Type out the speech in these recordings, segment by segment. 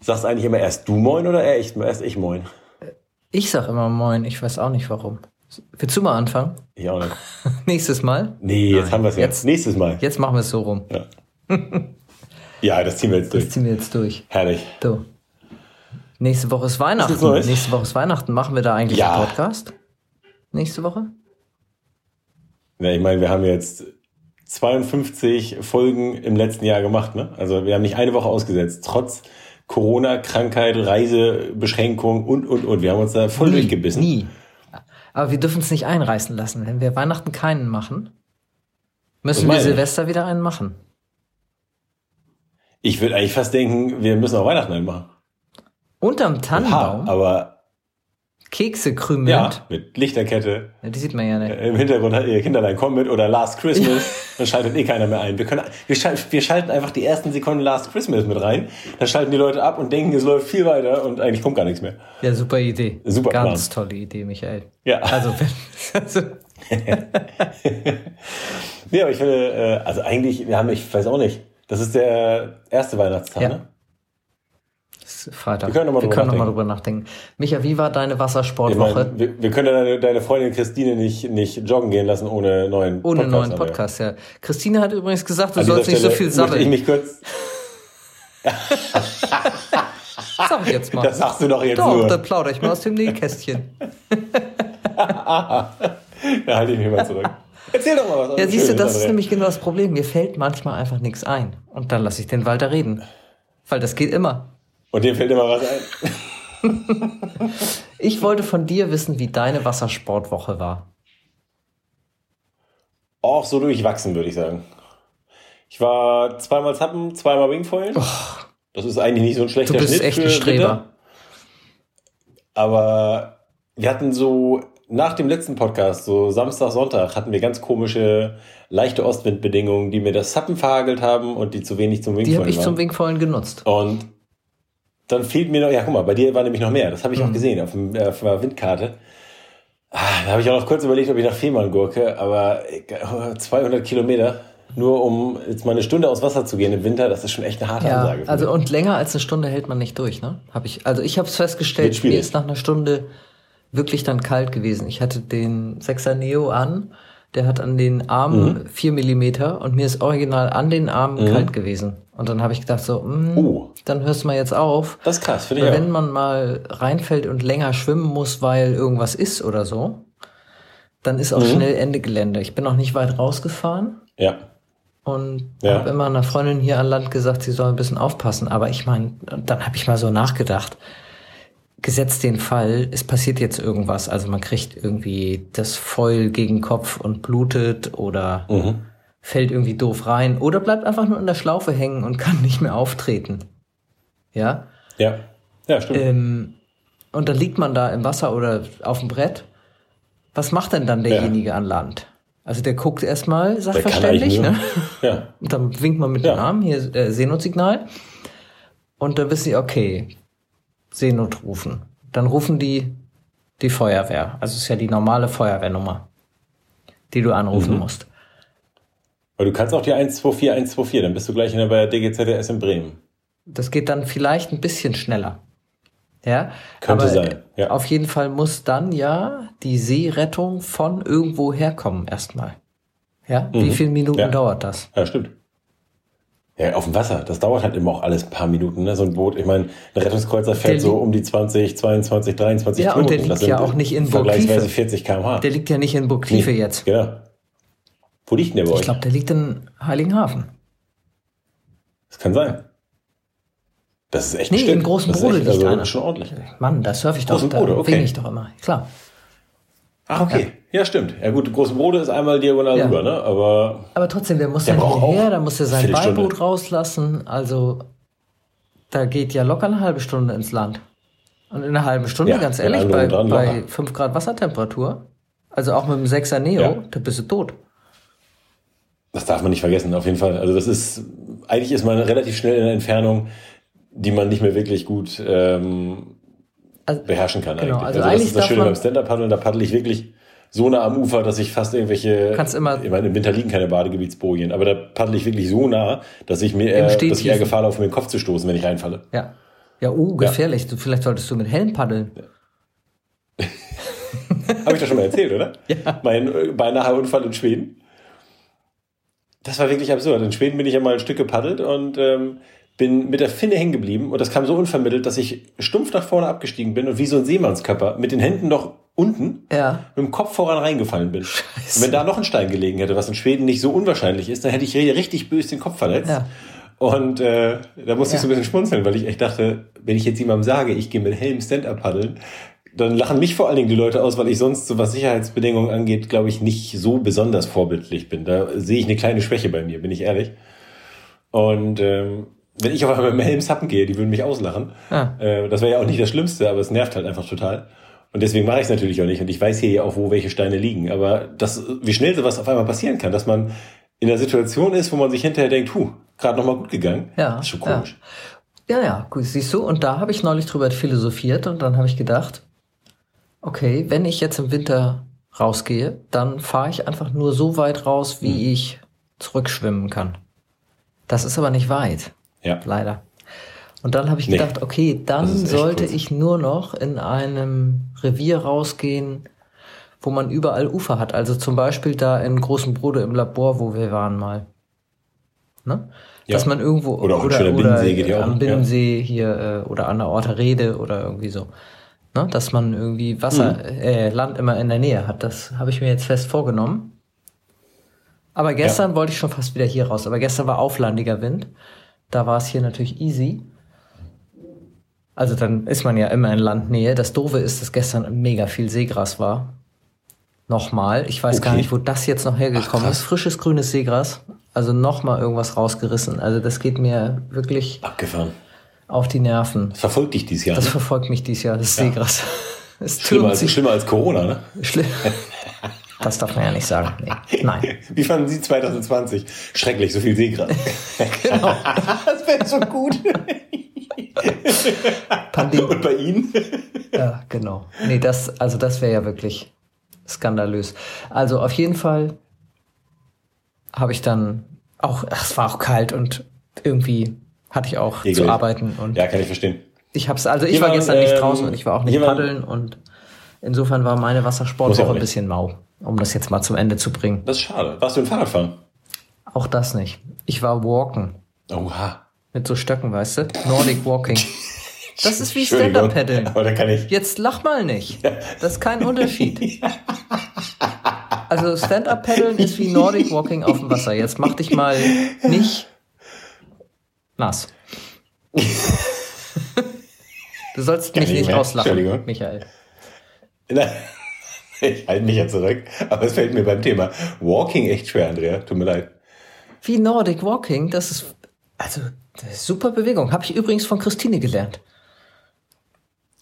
sagst eigentlich immer erst du moin oder erst ich, moin? Ich sag immer Moin, ich weiß auch nicht warum. Willst du mal anfangen? Ich auch nicht. Nächstes Mal? Nee, jetzt haben wir es ja. Jetzt- Nächstes Mal. Jetzt machen wir es so rum. Ja, das ziehen wir jetzt Das durch. ziehen wir jetzt durch. Herrlich. So. Nächste Woche ist Weihnachten. Ist? Nächste Woche ist Weihnachten. Machen wir da eigentlich Ja. einen Podcast? Nächste Woche? Ja, ich meine, wir haben jetzt 52 Folgen im letzten Jahr gemacht, ne? Also wir haben nicht eine Woche ausgesetzt, trotz Corona, Krankheit, Reisebeschränkung und, und, und. Wir haben uns da voll durchgebissen. Nie. Aber wir dürfen es nicht einreißen lassen. Wenn wir Weihnachten keinen machen, müssen wir. Silvester wieder einen machen. Ich würde eigentlich fast denken, wir müssen auch Weihnachten einmachen. Unterm Ha, Tannenbaum, aber Kekse krümelnd. ja, mit Lichterkette. Ja, die sieht man ja nicht. Im Hintergrund hat ihr Kinderlein kommen mit oder Last Christmas. Dann schaltet eh keiner mehr ein. Wir, können, wir, schal- wir schalten einfach die ersten Sekunden Last Christmas mit rein. Dann schalten die Leute ab und denken, es läuft viel weiter und eigentlich kommt gar nichts mehr. Ja, super Idee. Super Ganz tolle Idee, Michael. Ja. Also, wenn, also Nee, aber ich finde, äh, also eigentlich, wir haben, ich weiß auch nicht, das ist der erste Weihnachtstag, Ja. ne? Ist Freitag. Wir können noch mal wir drüber noch drüber nachdenken. Micha, wie war deine Ich Wassersportwoche? meine, wir, wir können deine, deine Freundin Christine nicht, nicht joggen gehen lassen ohne neuen Ohne Podcast. neuen Andrea. Podcast, ja. Christine hat übrigens gesagt, du An sollst nicht so viel möchte ich sammeln. mich kurz, Sag ich jetzt mal. das sagst du doch jetzt Doch, nur. da plaudere ich mal aus dem Nähkästchen. Da halte ich mich mal zurück. Erzähl doch mal was. Ja, siehst du, das ist nämlich genau das Problem. Mir fällt manchmal einfach nichts ein. Und dann lasse ich den Walter reden. Weil das geht immer. Und dir fällt immer was ein. Ich wollte von dir wissen, wie deine Wassersportwoche war. Auch so durchwachsen, würde ich sagen. Ich war zweimal Zappen, zweimal Wingfoilen. Das ist eigentlich nicht so ein Du schlechter bist Schnitt echt für ein Streber. Aber wir hatten so nach dem letzten Podcast, so Samstag, Sonntag, hatten wir ganz komische, leichte Ostwindbedingungen, die mir das Zappen verhagelt haben und die zu wenig zum Die Wingfoilen habe ich waren. zum Wingfoilen genutzt. Und dann fehlt mir noch, ja guck mal, bei dir war nämlich noch mehr. Das habe ich Mhm. auch gesehen auf, dem, äh, auf der Windkarte. Ah, da habe ich auch noch kurz überlegt, ob ich nach Fehmarn gurke, aber äh, 200 Kilometer, nur um jetzt mal eine Stunde aus Wasser zu gehen im Winter, das ist schon echt eine harte Ja, Ansage. also mich. und länger als eine Stunde hält man nicht durch, ne? Hab ich, also ich habe es festgestellt, mir ist nach einer Stunde wirklich dann kalt gewesen. Ich hatte den 6er Neo an, der hat an den Armen Mhm. vier Millimeter und mir ist original an den Armen kalt gewesen. Und dann habe ich gedacht so, mh, Oh. dann hörst du mal jetzt auf. das ist krass, finde ich Weil auch. wenn man mal reinfällt und länger schwimmen muss, weil irgendwas ist oder so, dann ist auch Mhm. schnell Ende Gelände. Ich bin auch nicht weit rausgefahren Ja. und Ja. habe immer einer Freundin hier an Land gesagt, sie soll ein bisschen aufpassen. Aber ich meine, dann habe ich mal so nachgedacht. Gesetzt den Fall, es passiert jetzt irgendwas, also man kriegt irgendwie das Foil gegen den Kopf und blutet oder Mhm. fällt irgendwie doof rein oder bleibt einfach nur in der Schlaufe hängen und kann nicht mehr auftreten. Ja? Ja. Ja, stimmt. Ähm, und dann liegt man da im Wasser oder auf dem Brett. Was macht denn dann derjenige an Land? Also der guckt erstmal sachverständig, ne? ja. Und dann winkt man mit Ja. dem Arm, hier äh, Seenotsignal. Und dann wissen sie, okay, Seenot rufen. Dann rufen die die Feuerwehr. Also es ist ja die normale Feuerwehrnummer, die du anrufen Mhm. musst. Aber du kannst auch die 124 124, dann bist du gleich in der, bei der DGZS in Bremen. Das geht dann vielleicht ein bisschen schneller. Ja, Könnte aber sein, ja. auf jeden Fall muss dann ja die Seerettung von irgendwo herkommen erstmal. Ja, wie viele Minuten Mhm. Ja. dauert das? Ja, stimmt. Ja, auf dem Wasser, das dauert halt immer auch alles ein paar Minuten, ne? So ein Boot, ich meine, ein Rettungskreuzer fährt Der so um die 20, 22, 23 Ja, und Knoten. der liegt Das sind ja auch nicht in Vergleichsweise Burgkiefe. 40 km/h. Der liegt ja nicht in Burgkiefe jetzt. Genau. Wo liegt denn der bei euch? Ich glaube, der liegt in Heiligenhafen. das kann sein. Das ist echt Nee, in Großen das ist Brode echt, liegt also einer. schon ordentlich. Mann, da surfe ich doch, Großen da Bruder, okay. ich doch immer. Klar. Ach, okay. Ja. Stimmt. Ja gut, große Brode ist einmal diagonal Ja. rüber, ne? Aber Aber trotzdem, der muss Der dann braucht hierher, da muss er sein. Beiboot rauslassen. Also, da geht ja locker eine halbe Stunde ins Land. Und in einer halben Stunde, Ja, ganz ehrlich, bei, bei locker. 5 Grad Wassertemperatur, also auch mit dem 6er Neo, Ja. da bist du tot. Das darf man nicht vergessen, auf jeden Fall. Also das ist, eigentlich ist man relativ schnell in einer Entfernung, die man nicht mehr wirklich gut ähm, Also- beherrschen kann genau, eigentlich. also das eigentlich ist das Schöne beim Stand-Up-Paddeln, da paddel ich wirklich so nah am Ufer, dass ich fast irgendwelche, Kannst immer- ich meine, im Winter liegen keine Badegebietsbojen, aber da paddel ich wirklich so nah, dass ich mir, eher, dass ich eher. Gefahr laufe, mir den Kopf zu stoßen, wenn ich reinfalle. Ja. Ja, oh, gefährlich. Du, vielleicht solltest du mit Helm paddeln. Habe ich das schon mal erzählt, oder? Ja. Mein äh, beinahe Unfall in Schweden. Das war wirklich absurd. In Schweden bin ich ja mal ein Stück gepaddelt und ähm, bin mit der Finne hängen geblieben und das kam so unvermittelt, dass ich stumpf nach vorne abgestiegen bin und wie so ein Seemannskörper mit den Händen noch unten Ja. mit dem Kopf voran reingefallen bin. Und wenn da noch ein Stein gelegen hätte, was in Schweden nicht so unwahrscheinlich ist, dann hätte ich richtig böse den Kopf verletzt. Ja. Und äh, da musste ich Ja. so ein bisschen schmunzeln, weil ich echt dachte, wenn ich jetzt jemandem sage, ich gehe mit Helm Stand-Up paddeln, dann lachen mich vor allen Dingen die Leute aus, weil ich sonst, so was Sicherheitsbedingungen angeht, glaube ich, nicht so besonders vorbildlich bin. Da sehe ich eine kleine Schwäche bei mir, bin ich ehrlich. Und ähm, wenn ich auf einmal mit dem Helm sappen gehe, die würden mich auslachen. Ja. Äh, das wäre ja auch nicht das Schlimmste, aber es nervt halt einfach total. Und deswegen mache ich es natürlich auch nicht. Und ich weiß hier ja auch, wo welche Steine liegen. Aber das, wie schnell sowas auf einmal passieren kann, dass man in einer Situation ist, wo man sich hinterher denkt, huh, gerade nochmal gut gegangen. Ja, Das ist schon komisch. Ja, ja, gut, siehst du, und da habe ich neulich drüber philosophiert und dann habe ich gedacht, okay, wenn ich jetzt im Winter rausgehe, dann fahre ich einfach nur so weit raus, wie Hm. ich zurückschwimmen kann. Das ist aber nicht weit, Ja. leider. Und dann habe ich Nee, gedacht, okay, dann sollte kurz. ich nur noch in einem Revier rausgehen, wo man überall Ufer hat. Also zum Beispiel da in Großen Bruder im Labor, wo wir waren mal. Ne? Ja. Dass man irgendwo Oder auch ein schöner Binnensee geht ja auch, am ja. Binnensee hier äh, oder an der Orte Rede oder irgendwie so. Ne? Dass man irgendwie Wasser, Mhm. äh, Land immer in der Nähe hat. Das habe ich mir jetzt fest vorgenommen. Aber gestern wollte ich schon fast wieder hier raus. Aber gestern war auflandiger Wind. Da war es hier natürlich easy. Also dann ist man ja immer in Landnähe. Das Doofe ist, dass gestern mega viel Seegras war. Nochmal. Ich weiß gar Okay. nicht, wo das jetzt noch hergekommen Ach, ist. Frisches grünes Seegras. Also nochmal irgendwas rausgerissen. Also das geht mir wirklich Abgefahren. auf die Nerven. Das verfolgt dich dieses Jahr. Das ne? verfolgt mich dieses Jahr, das Seegras. Es Schlimmer als, sich. schlimmer als Corona, ne? Schlimm. Das darf man ja nicht sagen. Nee. Nein. Wie fanden Sie 2020? Schrecklich, so viel Seegras. Genau. das wäre so gut. Pandemie. Und bei Ihnen? Ja, genau. Nee, das, also das wäre ja wirklich skandalös. Also auf jeden Fall habe ich dann auch, ach, es war auch kalt und irgendwie hatte ich auch Ekelig. zu arbeiten und Ja, kann ich verstehen. ich hab's, also ich Hier war gestern nicht ähm, draußen und ich war auch nicht waren- paddeln und insofern war meine Wassersportwoche auch ein nicht. bisschen mau, um das jetzt mal zum Ende zu bringen. Das ist schade. Warst du im Fahrradfahren? Auch das nicht. Ich war walken. Oha. Mit so Stöcken, weißt du? Nordic Walking. Das ist wie Stand-Up-Paddeln. Aber da kann ich. Jetzt lach mal nicht. Das ist kein Unterschied. Also Stand-Up-Paddeln ist wie Nordic Walking auf dem Wasser. Jetzt mach dich mal nicht nass. Du sollst Kann mich ich nicht mehr. auslachen. Michael. Nein, ich halte mich ja zurück. Aber es fällt mir beim Thema Walking echt schwer, Andrea. Tut mir leid. Wie Nordic Walking, das ist also das ist super Bewegung. Habe ich übrigens von Christine gelernt.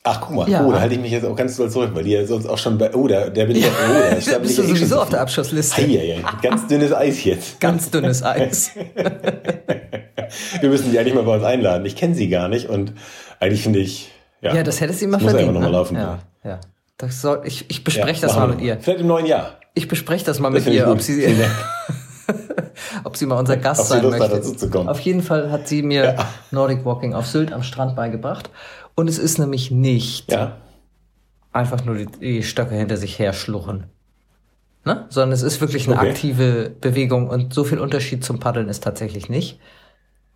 Ach, guck mal. Ja. Oh, da halte ich mich jetzt auch ganz doll zurück, weil die ja sonst auch schon bei. Oh, da, der bin ich. Ja. Oh, da, bist du eh sowieso so auf der viel. Abschlussliste. Eieiei, ganz dünnes Eis jetzt. Ganz dünnes Eis. Wir müssen die eigentlich mal bei uns einladen. Ich kenne sie gar nicht und eigentlich finde ich. Ja, Ja, das hätte sie mal das muss verdient. einfach nochmal ne? laufen. Ja, ja. Das soll, ich ich Ja, bespreche das machen mal mit ihr. Vielleicht im neuen Jahr. Ich bespreche das mal Das mit ihr, ob sie, ob sie mal unser Gast Ob sein Lust möchte. dazu zu kommen. Auf jeden Fall hat sie mir Nordic Walking auf Sylt am Strand beigebracht. Und es ist nämlich nicht Ja. einfach nur die, die Stöcke hinter sich her schluchen. Ne? Sondern es ist wirklich eine Okay. aktive Bewegung und so viel Unterschied zum Paddeln ist tatsächlich nicht.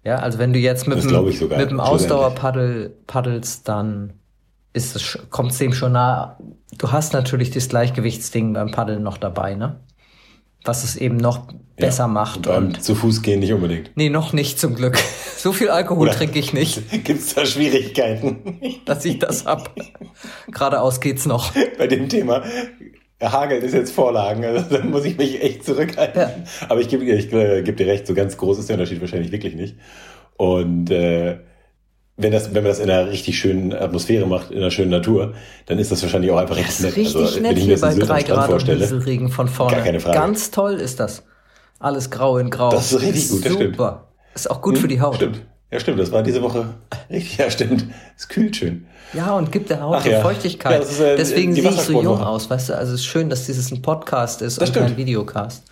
Ja, also wenn du jetzt mit Das dem, mit. Ausdauerpaddel paddelst, dann kommt es dem schon nah. Du hast natürlich das Gleichgewichtsding beim Paddeln noch dabei, ne? Was es eben noch besser ja. macht. Und zu Fuß gehen nicht unbedingt. nee, noch nicht zum Glück. So viel Alkohol Oder- trinke ich nicht, Gibt's da Schwierigkeiten dass ich das hab. Geradeaus geht's noch. bei dem Thema? Hagel ist jetzt Vorlagen, also da muss ich mich echt zurückhalten. Ja. Aber ich gebe ich, äh, geb dir recht, so ganz groß ist der Unterschied wahrscheinlich wirklich nicht. Und äh, wenn, das, wenn man das in einer richtig schönen Atmosphäre macht, in einer schönen Natur, dann ist das wahrscheinlich auch einfach Das richtig ist nett. richtig also, nett wenn ich mir hier das bei drei Grad und vorstelle, Nieselregen von vorne. Gar keine Frage. Ganz toll ist das. Alles grau in grau. Das ist richtig gut, das stimmt. Super. Ist auch gut für die Haut. Stimmt. Ja, stimmt. Das war diese Woche richtig. Ja, stimmt. Es kühlt schön. Ja, und gibt der Haut Ach ja. Feuchtigkeit. Ja, das ist, äh, Deswegen sehe ich so jung aus, weißt du? Also es ist schön, dass dieses ein Podcast ist Das und stimmt. kein Videocast.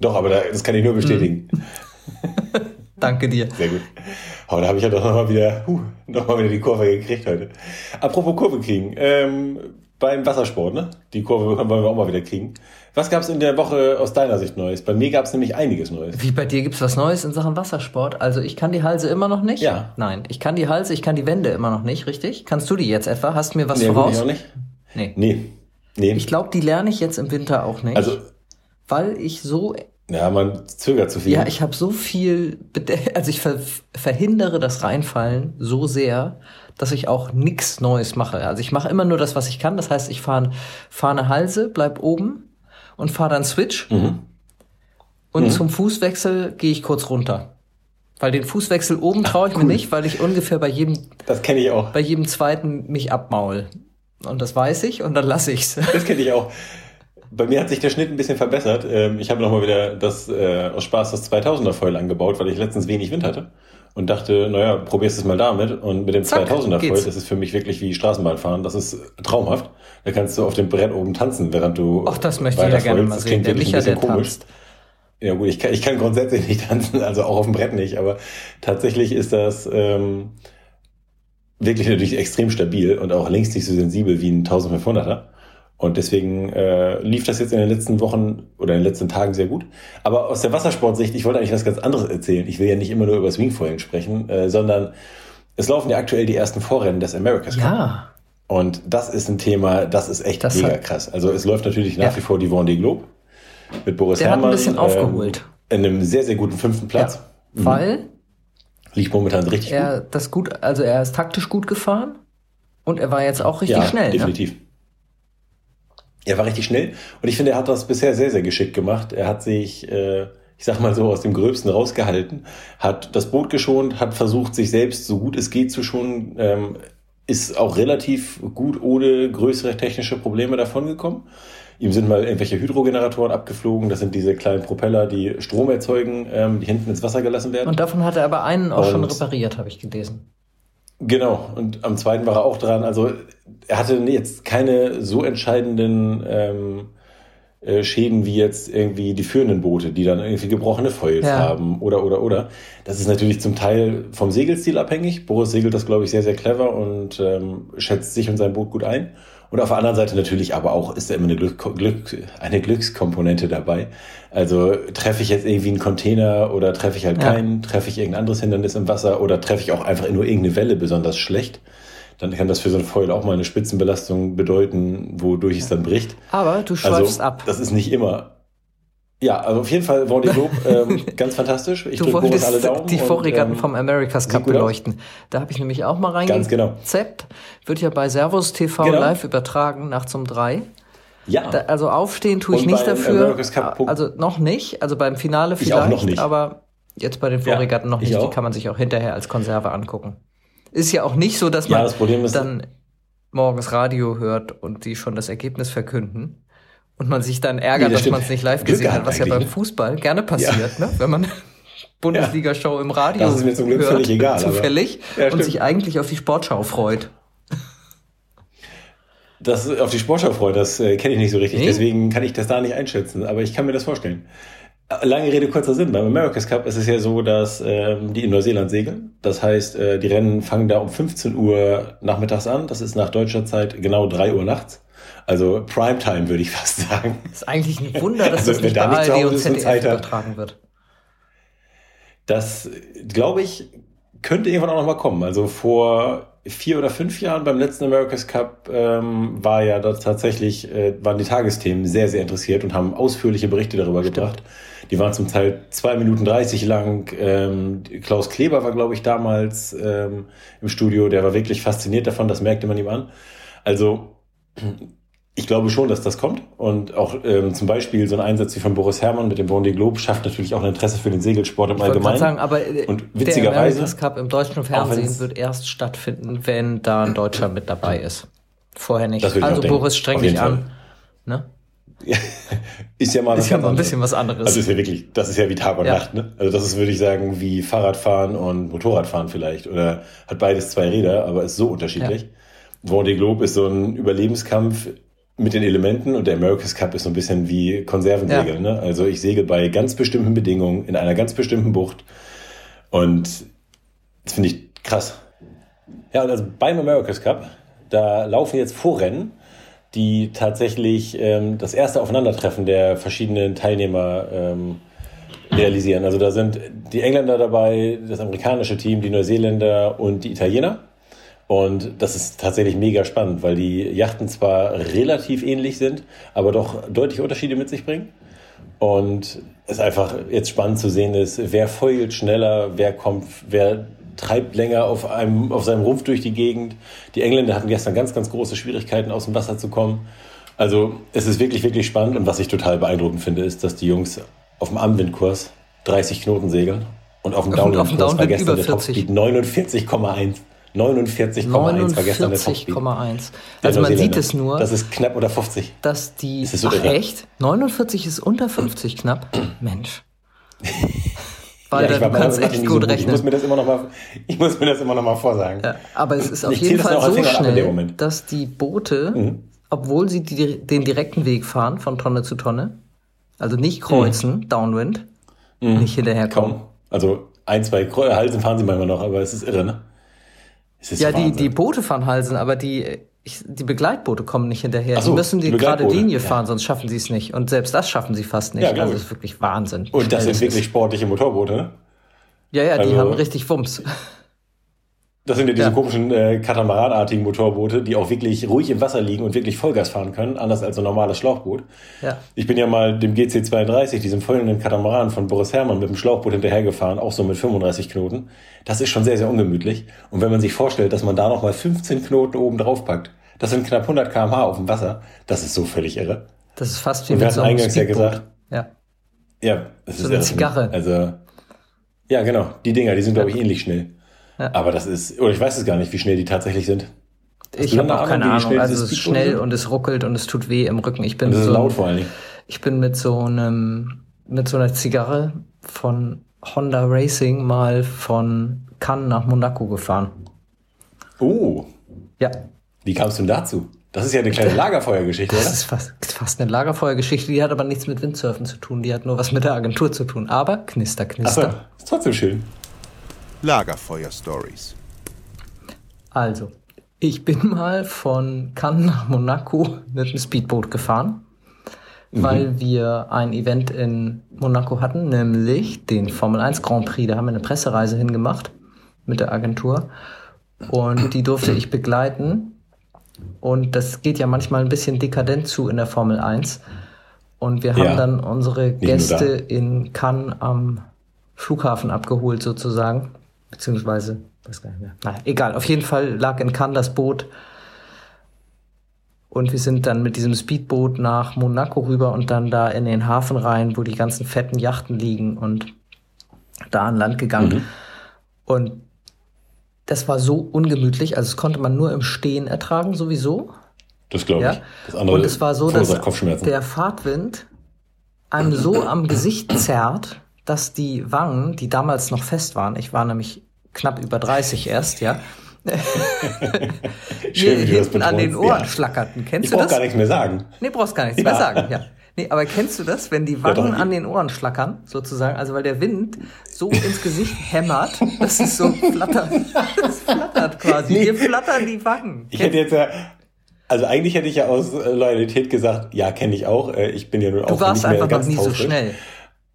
Doch, aber da, das kann ich nur bestätigen. Danke dir. Sehr gut. Oh, da habe ich ja doch nochmal wieder, huh, noch mal wieder die Kurve gekriegt heute. Apropos Kurve kriegen. Ähm, beim Wassersport, ne? Die Kurve wollen wir auch mal wieder kriegen. Was gab es in der Woche aus deiner Sicht Neues? Bei mir gab es nämlich einiges Neues. Wie bei dir gibt's was Neues in Sachen Wassersport? Also ich kann die Halse immer noch nicht. Ja. Nein, ich kann die Halse, ich kann die Wände immer noch nicht, richtig? Kannst du die jetzt etwa? Hast du mir was Nee, voraus? ich auch nicht. Nee. Nee. Nee. Ich glaube, die lerne ich jetzt im Winter auch nicht. also, weil ich so ja, man zögert zu viel. Ja, ich habe so viel, bede- also ich ver verhindere das Reinfallen so sehr, dass ich auch nichts Neues mache. Also ich mache immer nur das, was ich kann. Das heißt, ich fahre fahr eine Halse, bleib oben und fahre dann Switch. Mhm. Und zum Fußwechsel gehe ich kurz runter. Weil den Fußwechsel oben traue ich mir nicht, weil ich ungefähr bei jedem, Das kenne ich auch. bei jedem zweiten mich abmaul. Und das weiß ich und dann lasse ich's. Das kenne ich auch. Bei mir hat sich der Schnitt ein bisschen verbessert. Ähm, Ich habe nochmal wieder das äh, aus Spaß das 2000er Foil angebaut, weil ich letztens wenig Wind hatte und dachte, naja, probierst es mal damit. Und mit dem Zack, 2000er Foil, das ist für mich wirklich wie Straßenbahnfahren. Das ist traumhaft. Da kannst du auf dem Brett oben tanzen, während du Ach, das möchte ich ja gerne mal Das sehen. klingt Der wirklich Micha, ein bisschen der komisch. tanzt. Ja gut, ich kann, ich kann grundsätzlich nicht tanzen, also auch auf dem Brett nicht, aber tatsächlich ist das ähm, wirklich natürlich extrem stabil und auch längst nicht so sensibel wie ein 1500er. Und deswegen äh, lief das jetzt in den letzten Wochen oder in den letzten Tagen sehr gut. Aber aus der Wassersportsicht, ich wollte eigentlich was ganz anderes erzählen. Ich will ja nicht immer nur über Swingfoilen sprechen, äh, sondern es laufen ja aktuell die ersten Vorrennen des America's Cup. Ja. Und das ist ein Thema, das ist echt Das mega hat- krass. Also es läuft natürlich nach Ja. wie vor die Vendée Globe mit Boris Der hat ein Herrmann. bisschen aufgeholt. In einem sehr, sehr guten fünften Platz. Ja. Weil Liegt momentan richtig er das gut, also er ist taktisch gut gefahren und er war jetzt auch gut. richtig ja, schnell. Ne? Er war richtig schnell und ich finde, er hat das bisher sehr, sehr geschickt gemacht. Er hat sich, äh, ich sag mal so, aus dem Gröbsten rausgehalten, hat das Boot geschont, hat versucht, sich selbst so gut es geht zu schonen, ähm, ist auch relativ gut ohne größere technische Probleme davongekommen. Ihm sind mal irgendwelche Hydrogeneratoren abgeflogen. Das sind diese kleinen Propeller, die Strom erzeugen, ähm, die hinten ins Wasser gelassen werden. Und davon hat er aber einen auch schon Und- repariert, habe ich gelesen. Genau, und am zweiten war er auch dran. Also er hatte jetzt keine so entscheidenden ähm, äh, Schäden wie jetzt irgendwie die führenden Boote, die dann irgendwie gebrochene Foils Ja. haben oder oder oder. Das ist natürlich zum Teil vom Segelstil abhängig. Boris segelt das, glaube ich, sehr, sehr clever und ähm, schätzt sich und sein Boot gut ein. Und auf der anderen Seite natürlich aber auch ist da immer eine, Glück, Glück, eine Glückskomponente dabei. Also treffe ich jetzt irgendwie einen Container oder treffe ich halt Ja. keinen, treffe ich irgendein anderes Hindernis im Wasser oder treffe ich auch einfach nur irgendeine Welle besonders schlecht. Dann kann das für so ein Foil auch mal eine Spitzenbelastung bedeuten, wodurch es dann bricht. Aber du schweifst also, ab. Das ist nicht immer. Ja, also auf jeden Fall Vendée Globe, ähm, ganz fantastisch. Ich Du wolltest alle Daumen. die und, Vorregatten ähm, vom America's Cup beleuchten. Da habe ich nämlich auch mal Ganz genau. reingezappt. Wird ja bei Servus TV Genau. live übertragen, nachts um drei. Ja, Da, also aufstehen tue ich Und nicht dafür. Also noch nicht. Also beim Finale Ich auch vielleicht, noch nicht. aber jetzt bei den Ja, Vorregatten noch ich nicht. Die kann man sich auch hinterher als Konserve angucken. Ist ja auch nicht so, dass Ja, man das Problem ist- dann morgens Radio hört und die schon das Ergebnis verkünden. Und man sich dann ärgert, Nee, das dass man es nicht live Glück gesehen hat, was ja beim ne? Fußball gerne passiert, ne? wenn man Bundesliga-Show im Radio Das ist mir zum Glück hört, völlig egal, aber- zufällig Ja, und sich eigentlich auf die Sportschau freut. das auf die Sportschau freut, das äh, kenne ich nicht so richtig. Nee? Deswegen kann ich das da nicht einschätzen, aber ich kann mir das vorstellen. Äh, Lange Rede, kurzer Sinn. Beim America's Cup ist es ja so, dass ähm, die in Neuseeland segeln. Das heißt, äh, die Rennen fangen da um 15 Uhr nachmittags an. Das ist nach deutscher Zeit genau 3 Uhr nachts. Also Primetime, würde ich fast sagen. Ist eigentlich ein Wunder, dass Also, das nicht bei da zu ARD und ZDF übertragen wird. Das, glaube ich, könnte irgendwann auch noch mal kommen. Also vor vier oder fünf Jahren beim letzten America's Cup ähm, war ja das tatsächlich, äh, waren die Tagesthemen sehr, sehr interessiert und haben ausführliche Berichte darüber gebracht. Die waren zum Teil zwei Minuten dreißig lang. Ähm, Klaus Kleber war, glaube ich, damals ähm, im Studio. Der war wirklich fasziniert davon, das merkte man ihm an. Also ich glaube schon, dass das kommt. Und auch ähm, zum Beispiel so ein Einsatz wie von Boris Herrmann mit dem Vendée Globe schafft natürlich auch ein Interesse für den Segelsport im Ich Allgemeinen. sagen, aber äh, und der witzigerweise, America's Cup im deutschen Fernsehen wird erst stattfinden, wenn da ein Deutscher mit dabei ist. Vorher nicht. Also. Boris, streng dich an. Ne? ist ja mal Ist ja mal ein anderes. bisschen was anderes. Also ist ja wirklich, das ist ja wie Tag und Ja. Nacht, ne? Also das ist, würde ich sagen, wie Fahrradfahren und Motorradfahren vielleicht. Oder hat beides zwei Räder, aber ist so unterschiedlich. Vendée Globe ist so ein Überlebenskampf mit den Elementen und der America's Cup ist so ein bisschen wie Konservensegeln, ne? Also ich segel bei ganz bestimmten Bedingungen in einer ganz bestimmten Bucht und das finde ich krass. Ja, und also beim America's Cup, da laufen jetzt Vorrennen, die tatsächlich ähm, das erste Aufeinandertreffen der verschiedenen Teilnehmer ähm, realisieren. Also da sind die Engländer dabei, das amerikanische Team, die Neuseeländer und die Italiener. Und das ist tatsächlich mega spannend, weil die Yachten zwar relativ ähnlich sind, aber doch deutliche Unterschiede mit sich bringen. Und es einfach jetzt spannend zu sehen ist, wer feult schneller, wer kommt, wer treibt länger auf einem, auf seinem Rumpf durch die Gegend. Die Engländer hatten gestern ganz, ganz große Schwierigkeiten, aus dem Wasser zu kommen. Also es ist wirklich, wirklich spannend. Und was ich total beeindruckend finde, ist, dass die Jungs auf dem Anwindkurs 30 Knoten segeln und auf dem Downwindkurs war gestern der 40. Topspeed 49,1. 49,1 war gestern der Topspeed. 49,1. Der Also man sieht es nur, Das ist knapp unter 50. dass die. Das ist so ach irre. echt? 49 ist unter 50 knapp? Mensch. Ja, ich war du kannst echt gut so Ich muss rechnen. mir das immer noch mal, ich muss mir das immer noch mal vorsagen. Ja, aber es ist auf Ich jeden Fall so schnell, dass die Boote, Mhm. obwohl sie die, den direkten Weg fahren von Tonne zu Tonne, also nicht kreuzen, Downwind, nicht hinterherkommen. Mhm. Kaum. Also ein, zwei Halsen fahren sie manchmal noch, aber es ist irre, ne? Ja, die, Wahnsinn. die Boote fahren Halsen, aber die, ich, die Begleitboote kommen nicht hinterher. So, die müssen die, die gerade Linie ja. fahren, sonst schaffen sie es nicht. Und selbst das schaffen sie fast nicht. Ja, also es ist wirklich Wahnsinn. Und das schnell sind wirklich sportliche Motorboote, ne? Ja, ja, die also- haben richtig Wumms. Das sind ja diese Ja. komischen äh, Katamaranartigen Motorboote, die auch wirklich ruhig im Wasser liegen und wirklich Vollgas fahren können, anders als so ein normales Schlauchboot. Ja. Ich bin ja mal dem GC32, diesem folgenden Katamaran von Boris Herrmann, mit dem Schlauchboot hinterhergefahren, auch so mit 35 Knoten. Das ist schon sehr, sehr ungemütlich. Und wenn man sich vorstellt, dass man da nochmal 15 Knoten oben drauf packt, das sind knapp 100 kmh auf dem Wasser, das ist so völlig irre. Das ist fast wie Und wir so hatten einem eingangs ja gesagt, Ja. Ja, das So ist eine irre. Zigarre. Also, ja, genau. Die Dinger, die sind, glaube ich, ähnlich schnell. Ja. Aber das ist, oder ich weiß es gar nicht, wie schnell die tatsächlich sind. Ich du habe auch keine Ahnung, schnell Also es ist schnell und es ruckelt und es tut weh im Rücken. Ich bin das ist so laut vor allen Dingen. Ich bin mit so einem, mit so einer Zigarre von Honda Racing mal von Cannes nach Monaco gefahren. Oh, Ja, wie kamst du denn dazu? Das ist ja eine kleine Lagerfeuergeschichte, das oder? ist fast, fast eine Lagerfeuergeschichte, die hat aber nichts mit Windsurfen zu tun, die hat nur was mit der Agentur zu tun. Aber knister, Achso, knister. ist trotzdem schön. Lagerfeuer-Stories. Also, ich bin mal von Cannes nach Monaco mit einem Speedboot gefahren, weil wir ein Event in Monaco hatten, nämlich den Formel 1 Grand Prix. Da haben wir eine Pressereise hingemacht mit der Agentur und die durfte ich begleiten. Und das geht ja manchmal ein bisschen dekadent zu in der Formel 1. Und wir haben Ja. dann unsere Gäste in Cannes am Flughafen abgeholt sozusagen. Beziehungsweise, weiß gar nicht mehr. Naja, egal. Auf jeden Fall lag in Cannes das Boot. Und wir sind dann mit diesem Speedboot nach Monaco rüber und dann da in den Hafen rein, wo die ganzen fetten Yachten liegen und da an Land gegangen. Und das war so ungemütlich, also das konnte man nur im Stehen ertragen sowieso. Das glaube Ja. ich. Das andere Und es war so, dass der Fahrtwind einem so am Gesicht zerrt, dass die Wangen, die damals noch fest waren, ich war nämlich knapp über 30 erst, ja, Schön, hinten an den. Ohren Ja. schlackerten. Kennst Ich du das? gar nichts mehr sagen. Nee, brauchst gar nichts Ja. mehr sagen, ja. Nee, aber kennst du das, wenn die Wangen ich- an den Ohren schlackern, sozusagen? Also weil der Wind so ins Gesicht hämmert, dass es so flattert. Es flattert quasi. Nee. Dir flattern die Wangen. Ich hätte jetzt ja, also eigentlich hätte ich ja aus äh, Loyalität gesagt, ja, kenne ich auch. Äh, Ich bin ja nun auch Du warst nicht mehr einfach noch ganz nie so schnell.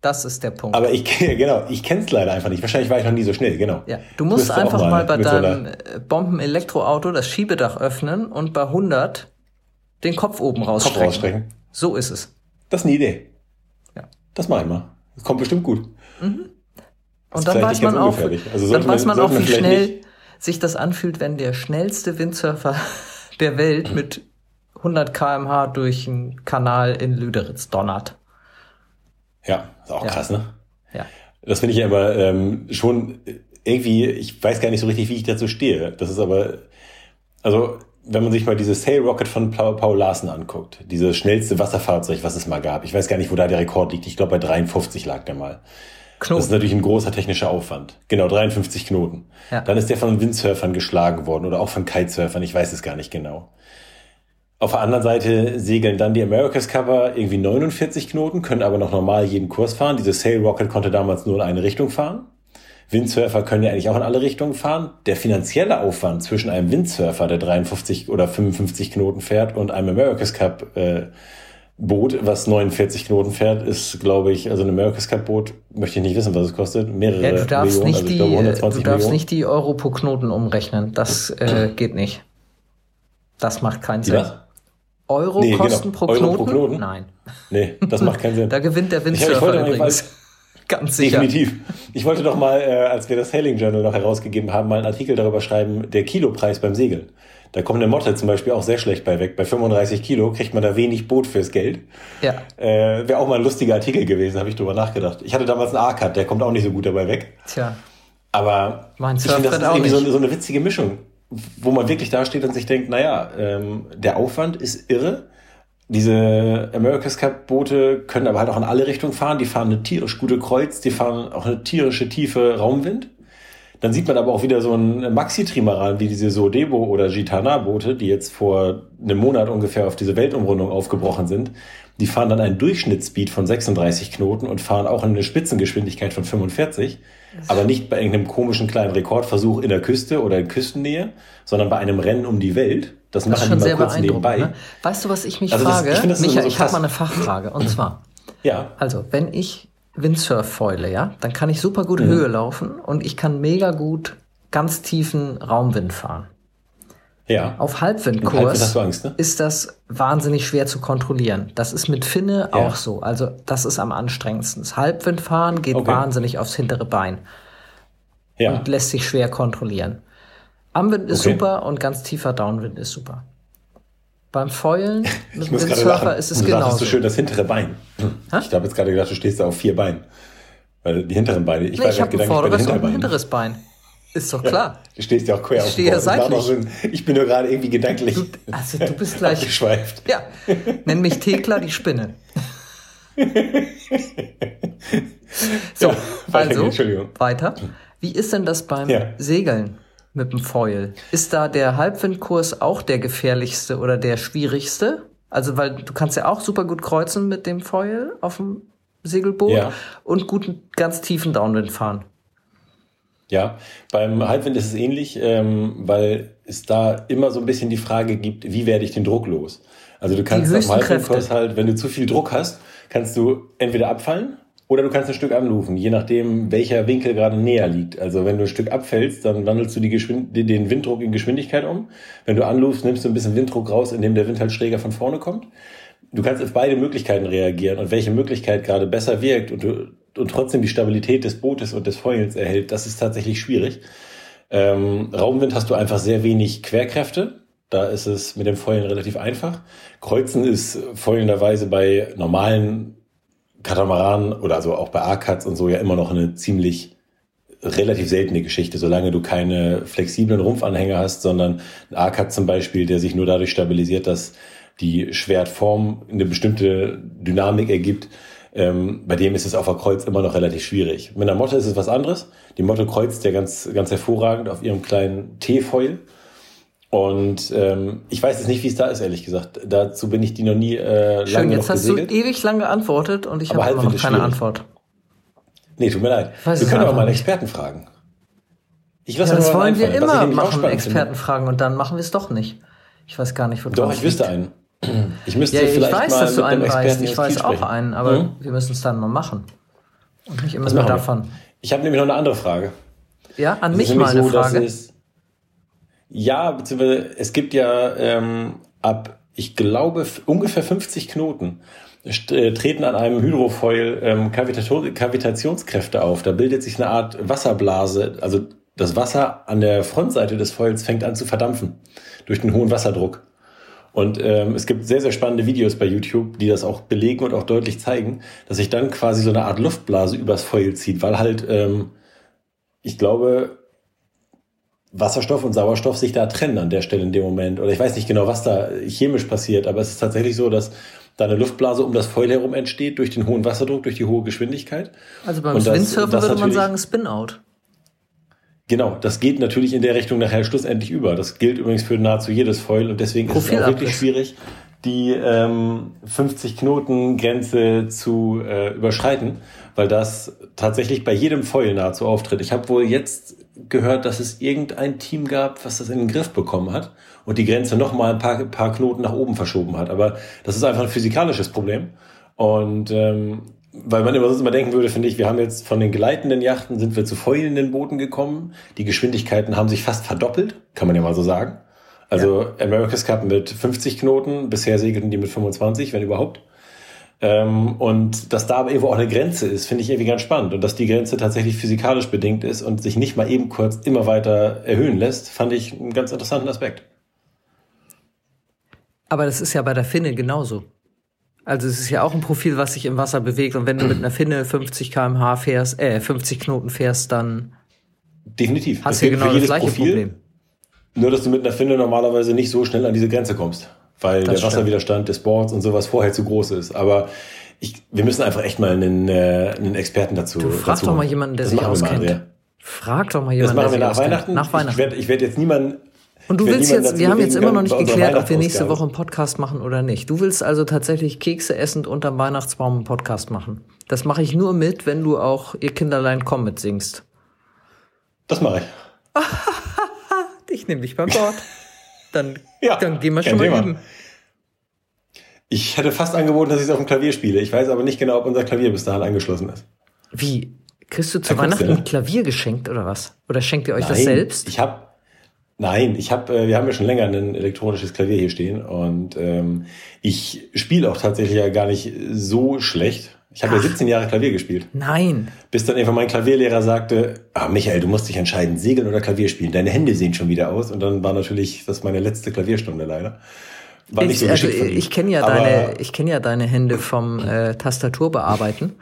Das ist der Punkt. Aber ich, genau, ich kenne es leider einfach nicht. Wahrscheinlich war ich noch nie so schnell, genau. Ja, du musst Müsste einfach mal, bei mit so deinem äh, Bomben-Elektroauto das Schiebedach öffnen und bei 100 den Kopf oben Kopf rausstrecken. rausstrecken. So ist es. Das ist eine Idee. Ja. Das mache ich mal. Das kommt bestimmt gut. Und ist dann weiß man auch. Also dann weiß man- man auch, wie schnell nicht- sich das anfühlt, wenn der schnellste Windsurfer der Welt mit 100 kmh durch einen Kanal in Lüderitz donnert. Ja, ist auch Ja. krass, ne? Ja. Das finde ich ja immer ähm, schon irgendwie, ich weiß gar nicht so richtig, wie ich dazu stehe. Das ist aber, also wenn man sich mal dieses Sail Rocket von Paul, Larsen anguckt, dieses schnellste Wasserfahrzeug, was es mal gab, ich weiß gar nicht, wo da der Rekord liegt. Ich glaube, bei 53 lag der mal. Das ist Knoten. natürlich ein großer technischer Aufwand. Genau, 53 Knoten. Ja. Dann ist der von Windsurfern geschlagen worden oder auch von Kitesurfern, ich weiß es gar nicht genau. Auf der anderen Seite segeln dann die America's Cover irgendwie 49 Knoten, können aber noch normal jeden Kurs fahren. Diese Sail Rocket konnte damals nur in eine Richtung fahren. Windsurfer können ja eigentlich auch in alle Richtungen fahren. Der finanzielle Aufwand zwischen einem Windsurfer, der 53 oder 55 Knoten fährt, und einem America's Cup äh, Boot, was 49 Knoten fährt, ist, glaube ich, also ein America's Cup Boot, möchte ich nicht wissen, was es kostet. Mehrere Ja, du darfst Millionen, nicht also ich die, glaube du 120 darfst Millionen. nicht die Euro pro Knoten umrechnen. Das äh, geht nicht. Das macht keinen Sinn. was? Euro Nee, genau. Kosten pro, Euro Knoten? pro Knoten? Nein. Nee, das macht keinen Sinn. Da gewinnt der ich wollte Windsurfer mal übrigens. Ganz sicher. Definitiv. Ich wollte doch mal, äh, als wir das Sailing Journal noch herausgegeben haben, mal einen Artikel darüber schreiben, der Kilopreis beim Segeln. Da kommt eine Motte zum Beispiel auch sehr schlecht bei weg. Bei 35 Kilo kriegt man da wenig Boot fürs Geld. Ja. Äh, Wäre auch mal ein lustiger Artikel gewesen, habe ich drüber nachgedacht. Ich hatte damals einen A-Cut, der kommt auch nicht so gut dabei weg. Tja. Aber Mein ich finde, das ist irgendwie so, so eine witzige Mischung, wo man wirklich dasteht und sich denkt, naja, ähm, der Aufwand ist irre. Diese America's Cup Boote können aber halt auch in alle Richtungen fahren. Die fahren eine tierisch gute Kreuz, die fahren auch eine tierische tiefe Raumwind. Dann sieht man aber auch wieder so einen Maxi-Trimaran wie diese Sodebo oder Gitana-Boote, die jetzt vor einem Monat ungefähr auf diese Weltumrundung aufgebrochen sind. Die fahren dann einen Durchschnittsspeed von 36 Knoten und fahren auch eine Spitzengeschwindigkeit von 45, aber nicht bei irgendeinem komischen kleinen Rekordversuch in der Küste oder in Küstennähe, sondern bei einem Rennen um die Welt. Das Das machen die schon mal sehr kurz nebenbei. Ne? Weißt du, was ich mich Also das- frage? ich finde das Micha, immer so ich habe mal eine Fachfrage. Und zwar, Ja, also, wenn ich Windsurf foile, ja, dann kann ich super gut Höhe laufen und ich kann mega gut ganz tiefen Raumwind fahren. Ja. Auf Halbwind Halbwindkurs Angst, ne? ist das wahnsinnig schwer zu kontrollieren. Das ist mit Finne Ja. auch so. Also das ist am anstrengendsten. Das Halbwindfahren geht Okay. wahnsinnig aufs hintere Bein Ja. und lässt sich schwer kontrollieren. Amwind ist Okay. super und ganz tiefer Downwind ist super. Beim Foilen mit dem lachen. ist es du sagtest genauso. so schön das hintere Bein. Ich habe jetzt gerade gedacht, du stehst da auf vier Beinen. Weil die hinteren Beine, ich Nee, ich habe ein vorderes und ein hinteres Bein. Ist doch klar. Du stehst ja auch quer Ich auf stehe dem ja seitlich. Ich bin nur gerade irgendwie gedanklich Also du bist gleich. abgeschweift. Ja, nenn mich Thekla die Spinne. So, Ja, also weiter. Wie ist denn das beim Ja. Segeln mit dem Foil? Ist da der Halbwindkurs auch der gefährlichste oder der schwierigste? Also, weil du kannst ja auch super gut kreuzen mit dem Foil auf dem Segelboot Ja. und guten, ganz tiefen Downwind fahren. Ja, beim Halbwind ist es ähnlich, ähm, weil es da immer so ein bisschen die Frage gibt, wie werde ich den Druck los? Also du kannst am Halbwindkurs halt, wenn du zu viel Druck hast, kannst du entweder abfallen oder du kannst ein Stück anrufen, je nachdem, welcher Winkel gerade näher liegt. Also wenn du ein Stück abfällst, dann wandelst du die Geschwind den Winddruck in Geschwindigkeit um. Wenn du anrufst, nimmst du ein bisschen Winddruck raus, indem der Wind halt schräger von vorne kommt. Du kannst auf beide Möglichkeiten reagieren und welche Möglichkeit gerade besser wirkt und, du, und trotzdem die Stabilität des Bootes und des Foilens erhält, das ist tatsächlich schwierig. Ähm, Raumwind hast du einfach sehr wenig Querkräfte. Da ist es mit dem Foilen relativ einfach. Kreuzen ist foilenderweise bei normalen Katamaranen oder also auch bei A-Cuts und so ja immer noch eine ziemlich relativ seltene Geschichte, solange du keine flexiblen Rumpfanhänger hast, sondern ein A-Cut zum Beispiel, der sich nur dadurch stabilisiert, dass die Schwertform eine bestimmte Dynamik ergibt. Ähm, bei dem ist es auf der Kreuz immer noch relativ schwierig. Mit einer Motte ist es was anderes. Die Motte kreuzt ja ganz, ganz hervorragend auf ihrem kleinen T-Foil. Und ähm, ich weiß jetzt nicht, wie es da ist, ehrlich gesagt. Dazu bin ich die noch nie äh, Schön, lange jetzt noch hast gesegelt. du ewig lang geantwortet und ich habe immer Halbwind noch keine schwierig. Antwort. Nee, tut mir leid. weiß wir können aber mal einen. Experten fragen. Ich Ja, lasse mir das wollen wir immer machen, spannend finde. Expertenfragen, und dann machen wir es doch nicht. Ich weiß gar nicht, wo Doch, ich wüsste einen. Ich müsste Ja, ich vielleicht weiß, mal dass du einen weißt. Ich weiß auch einen, aber Hm? wir müssen es dann mal machen. Und nicht immer Das nur machen wir. davon. Ich habe nämlich noch eine andere Frage. Ja, an Es mich mal eine dass Frage. Es, ja, beziehungsweise es gibt ja ähm, ab, ich glaube, ungefähr 50 Knoten äh, treten an einem Hydrofoil ähm, Kavitationskräfte auf. Da bildet sich eine Art Wasserblase. Also das Wasser an der Frontseite des Foils fängt an zu verdampfen durch den hohen Wasserdruck. Und ähm, es gibt sehr, sehr spannende Videos bei YouTube, die das auch belegen und auch deutlich zeigen, dass sich dann quasi so eine Art Luftblase übers Feuer zieht, weil halt, ähm, ich glaube, Wasserstoff und Sauerstoff sich da trennen an der Stelle in dem Moment. Oder ich weiß nicht genau, was da chemisch passiert, aber es ist tatsächlich so, dass da eine Luftblase um das Foil herum entsteht durch den hohen Wasserdruck, durch die hohe Geschwindigkeit. Also beim Windsurfen würde man sagen Spin-out. Genau, das geht natürlich in der Richtung nachher schlussendlich über. Das gilt übrigens für nahezu jedes Foil und deswegen ist es auch wirklich schwierig, die ähm, 50 Knoten Grenze zu äh, überschreiten, weil das tatsächlich bei jedem Foil nahezu auftritt. Ich habe wohl jetzt gehört, dass es irgendein Team gab, was das in den Griff bekommen hat und die Grenze noch mal ein paar, paar Knoten nach oben verschoben hat. Aber das ist einfach ein physikalisches Problem. Und ähm, weil man immer sonst immer denken würde, finde ich, wir haben jetzt von den gleitenden Yachten sind wir zu fäulenden Booten gekommen. Die Geschwindigkeiten haben sich fast verdoppelt, kann man ja mal so sagen. Also ja. America's Cup mit 50 Knoten, bisher segelten die mit 25, wenn überhaupt. Ähm, und dass da aber irgendwo auch eine Grenze ist, finde ich irgendwie ganz spannend. Und dass die Grenze tatsächlich physikalisch bedingt ist und sich nicht mal eben kurz immer weiter erhöhen lässt, fand ich einen ganz interessanten Aspekt. Aber das ist ja bei der Finne genauso. Also es ist ja auch ein Profil, was sich im Wasser bewegt. Und wenn du mit einer Finne 50 km/h fährst, äh, 50 Knoten fährst, dann definitiv. hast du genau das gleiche Profil. Problem. Nur, dass du mit einer Finne normalerweise nicht so schnell an diese Grenze kommst weil das der stimmt. Wasserwiderstand des Boards und sowas vorher zu groß ist. Aber ich, wir müssen einfach echt mal einen, äh, einen Experten dazu. Du frag dazu doch mal jemanden, der das sich auskennt. Mal, frag doch mal jemanden, das machen wir nach Weihnachten. Nach Weihnachten. Ich werde werd jetzt niemanden. Und du willst jetzt, wir haben jetzt immer noch nicht geklärt, ob wir nächste Woche einen Podcast machen oder nicht. Du willst also tatsächlich Kekse essend unterm Weihnachtsbaum einen Podcast machen. Das mache ich nur mit, wenn du auch ihr Kinderlein komm mit singst. Das mache ich. ich nehme dich beim Wort. Dann, ja, dann gehen wir schon mal Thema. üben. Ich hätte fast angeboten, dass ich es auf dem Klavier spiele. Ich weiß aber nicht genau, ob unser Klavier bis dahin angeschlossen ist. Wie? Kriegst du zu Weihnachten ein Klavier geschenkt oder was? Oder schenkt ihr euch Nein, das selbst? Ich habe Nein, ich habe, äh, wir haben ja schon länger ein elektronisches Klavier hier stehen und ähm, ich spiele auch tatsächlich ja gar nicht so schlecht. Ich habe ja 17 Jahre Klavier gespielt. Nein. Bis dann einfach mein Klavierlehrer sagte, ah, Michael, du musst dich entscheiden, Segeln oder Klavier spielen. Deine Hände sehen schon wieder aus. Und dann war natürlich das meine letzte Klavierstunde leider. War ich, nicht so also, ich kenne ja deine, ich kenne ja deine Hände vom äh, Tastatur bearbeiten.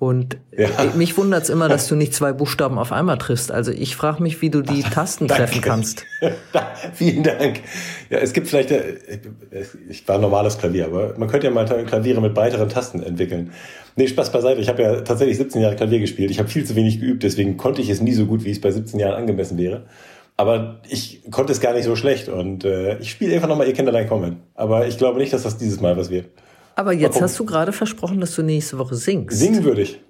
Und ja. mich wundert's immer, dass du nicht zwei Buchstaben auf einmal triffst. Also ich frage mich, wie du die Tasten treffen kannst. Vielen Dank. Ja, es gibt vielleicht, äh, ich war ein normales Klavier, aber man könnte ja mal Klaviere mit weiteren Tasten entwickeln. Nee, Spaß beiseite. Ich habe ja tatsächlich 17 Jahre Klavier gespielt. Ich habe viel zu wenig geübt, deswegen konnte ich es nie so gut, wie es bei 17 Jahren angemessen wäre. Aber ich konnte es gar nicht so schlecht und äh, ich spiele einfach nochmal Ihr Kinderlein kommen. Aber ich glaube nicht, dass das dieses Mal was wird. Aber jetzt hast du gerade versprochen, dass du nächste Woche singst. Singen würde ich.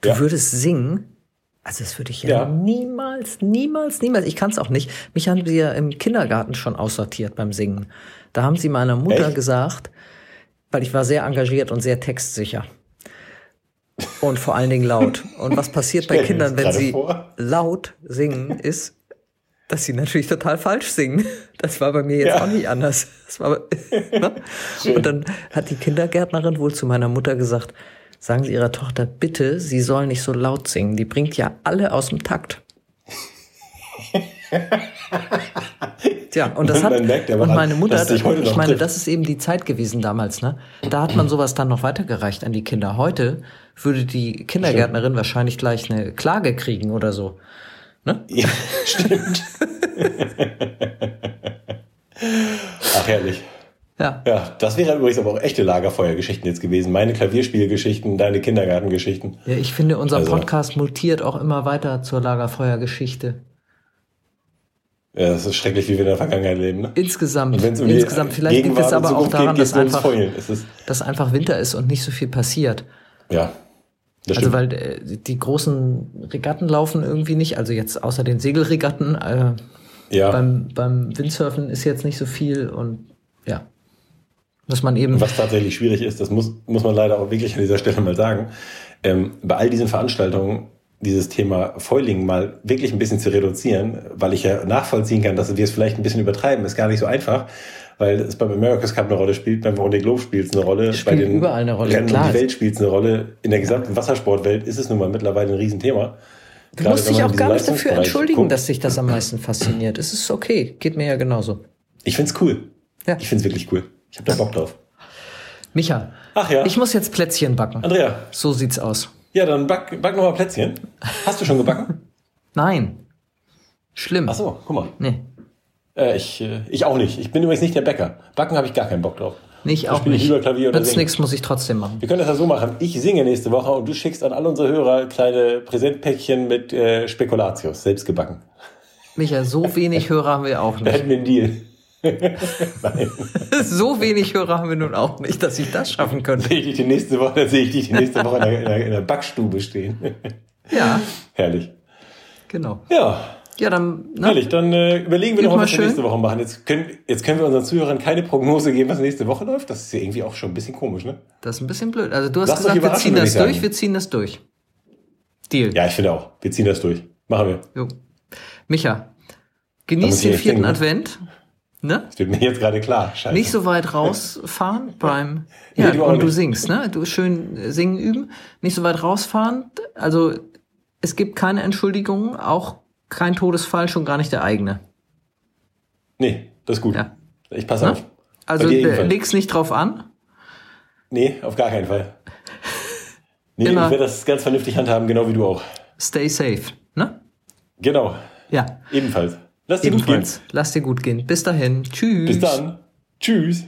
Du ja. würdest singen? Also das würde ich ja, ja, niemals, niemals, niemals. Ich kann es auch nicht. Mich haben sie ja im Kindergarten schon aussortiert beim Singen. Da haben sie meiner Mutter Echt? gesagt, weil ich war sehr engagiert und sehr textsicher. Und vor allen Dingen laut. Und was passiert bei Kindern, wenn sie vor. laut singen, ist, dass sie natürlich total falsch singen. Das war bei mir jetzt ja. auch nicht anders. Das war, ne? Und dann hat die Kindergärtnerin wohl zu meiner Mutter gesagt, sagen Sie Ihrer Tochter bitte, sie soll nicht so laut singen. Die bringt ja alle aus dem Takt. Tja, und das hat, und meine Mutter, ich meine, das ist eben die Zeit gewesen damals, ne? Da hat man sowas dann noch weitergereicht an die Kinder. Heute würde die Kindergärtnerin wahrscheinlich gleich eine Klage kriegen oder so. Ne? Ja, stimmt. Ach, herrlich. Ja. Ja, das wären übrigens aber auch echte Lagerfeuergeschichten jetzt gewesen. Meine Klavierspielgeschichten, deine Kindergartengeschichten. Ja, ich finde, unser also. Podcast mutiert auch immer weiter zur Lagerfeuergeschichte. Ja, das ist schrecklich, wie wir in der Vergangenheit leben. Ne? Insgesamt. Um insgesamt. Vielleicht liegt es aber auch daran, geht, dass, einfach, dass einfach Winter ist und nicht so viel passiert. Ja. Das also weil äh, die großen Regatten laufen irgendwie nicht, also jetzt außer den Segelregatten. Äh, ja. Beim, beim Windsurfen ist jetzt nicht so viel und ja. Dass man eben. Was tatsächlich schwierig ist, das muss, muss man leider auch wirklich an dieser Stelle mal sagen. Ähm, bei all diesen Veranstaltungen dieses Thema Foiling mal wirklich ein bisschen zu reduzieren, weil ich ja nachvollziehen kann, dass wir es vielleicht ein bisschen übertreiben, ist gar nicht so einfach weil es beim America's Cup eine Rolle spielt, beim Vendée Globe spielt es eine Rolle, spielt bei den überall eine Rolle. Rennen Klar. um die Welt spielt es eine Rolle. In der gesamten Wassersportwelt ist es nun mal mittlerweile ein Riesenthema. Du musst dich auch gar nicht dafür entschuldigen, guckt. dass sich das am meisten fasziniert. Es ist okay, geht mir ja genauso. Ich find's cool. Ja. Ich find's wirklich cool. Ich habe da Bock drauf. Micha, Ach ja. ich muss jetzt Plätzchen backen. Andrea, So sieht's aus. ja, dann back, back noch mal Plätzchen. Hast du schon gebacken? Nein. Schlimm. Ach so, guck mal. Nee. Äh, ich, äh, ich auch nicht. Ich bin übrigens nicht der Bäcker. Backen habe ich gar keinen Bock drauf. Nicht Da auch nicht. lieber Klavier oder Nützt nichts, muss ich trotzdem machen. Wir können das ja so machen. Ich singe nächste Woche und du schickst an alle unsere Hörer kleine Präsentpäckchen mit äh, Spekulatius, selbst gebacken. Micha, so wenig Hörer haben wir auch Da nicht. hätten wir einen Deal. Nein. So wenig Hörer haben wir nun auch nicht, dass ich das schaffen könnte. Sehe ich dich die nächste Woche, sehe ich dich die nächste Woche in der, in der Backstube stehen. Ja, Herrlich. genau. Ja, Ja, dann, ne? herrlich. Dann äh, überlegen wir Geht noch was wir schön. nächste Woche machen. Jetzt können, jetzt können wir unseren Zuhörern keine Prognose geben, was nächste Woche läuft. Das ist ja irgendwie auch schon ein bisschen komisch, ne? Das ist ein bisschen blöd. Also du hast Lass gesagt, wir ziehen das sagen. durch, wir ziehen das durch. Deal. Ja, ich finde auch. Wir ziehen das durch. Machen wir. Jo. Micha, genieß den vierten ne? Advent. Ne? Das wird mir jetzt gerade klar. Scheiße. Nicht so weit rausfahren beim. Nee, Ja, du auch und du singst, ne? Du schön äh, singen üben. Nicht so weit rausfahren. Also es gibt keine Entschuldigungen, auch kein Todesfall, schon gar nicht der eigene. Nee, das ist gut. Ja. Ich passe auf. Also ebenfalls. leg's nicht drauf an. Nee, auf gar keinen Fall. Nee, Immer. ich werde das ganz vernünftig handhaben, genau wie du auch. Stay safe. Ne? Genau. Ja. Ebenfalls. Lass dir gut gehen. Ebenfalls. Lass dir gut gehen. Bis dahin. Tschüss. Bis dann. Tschüss.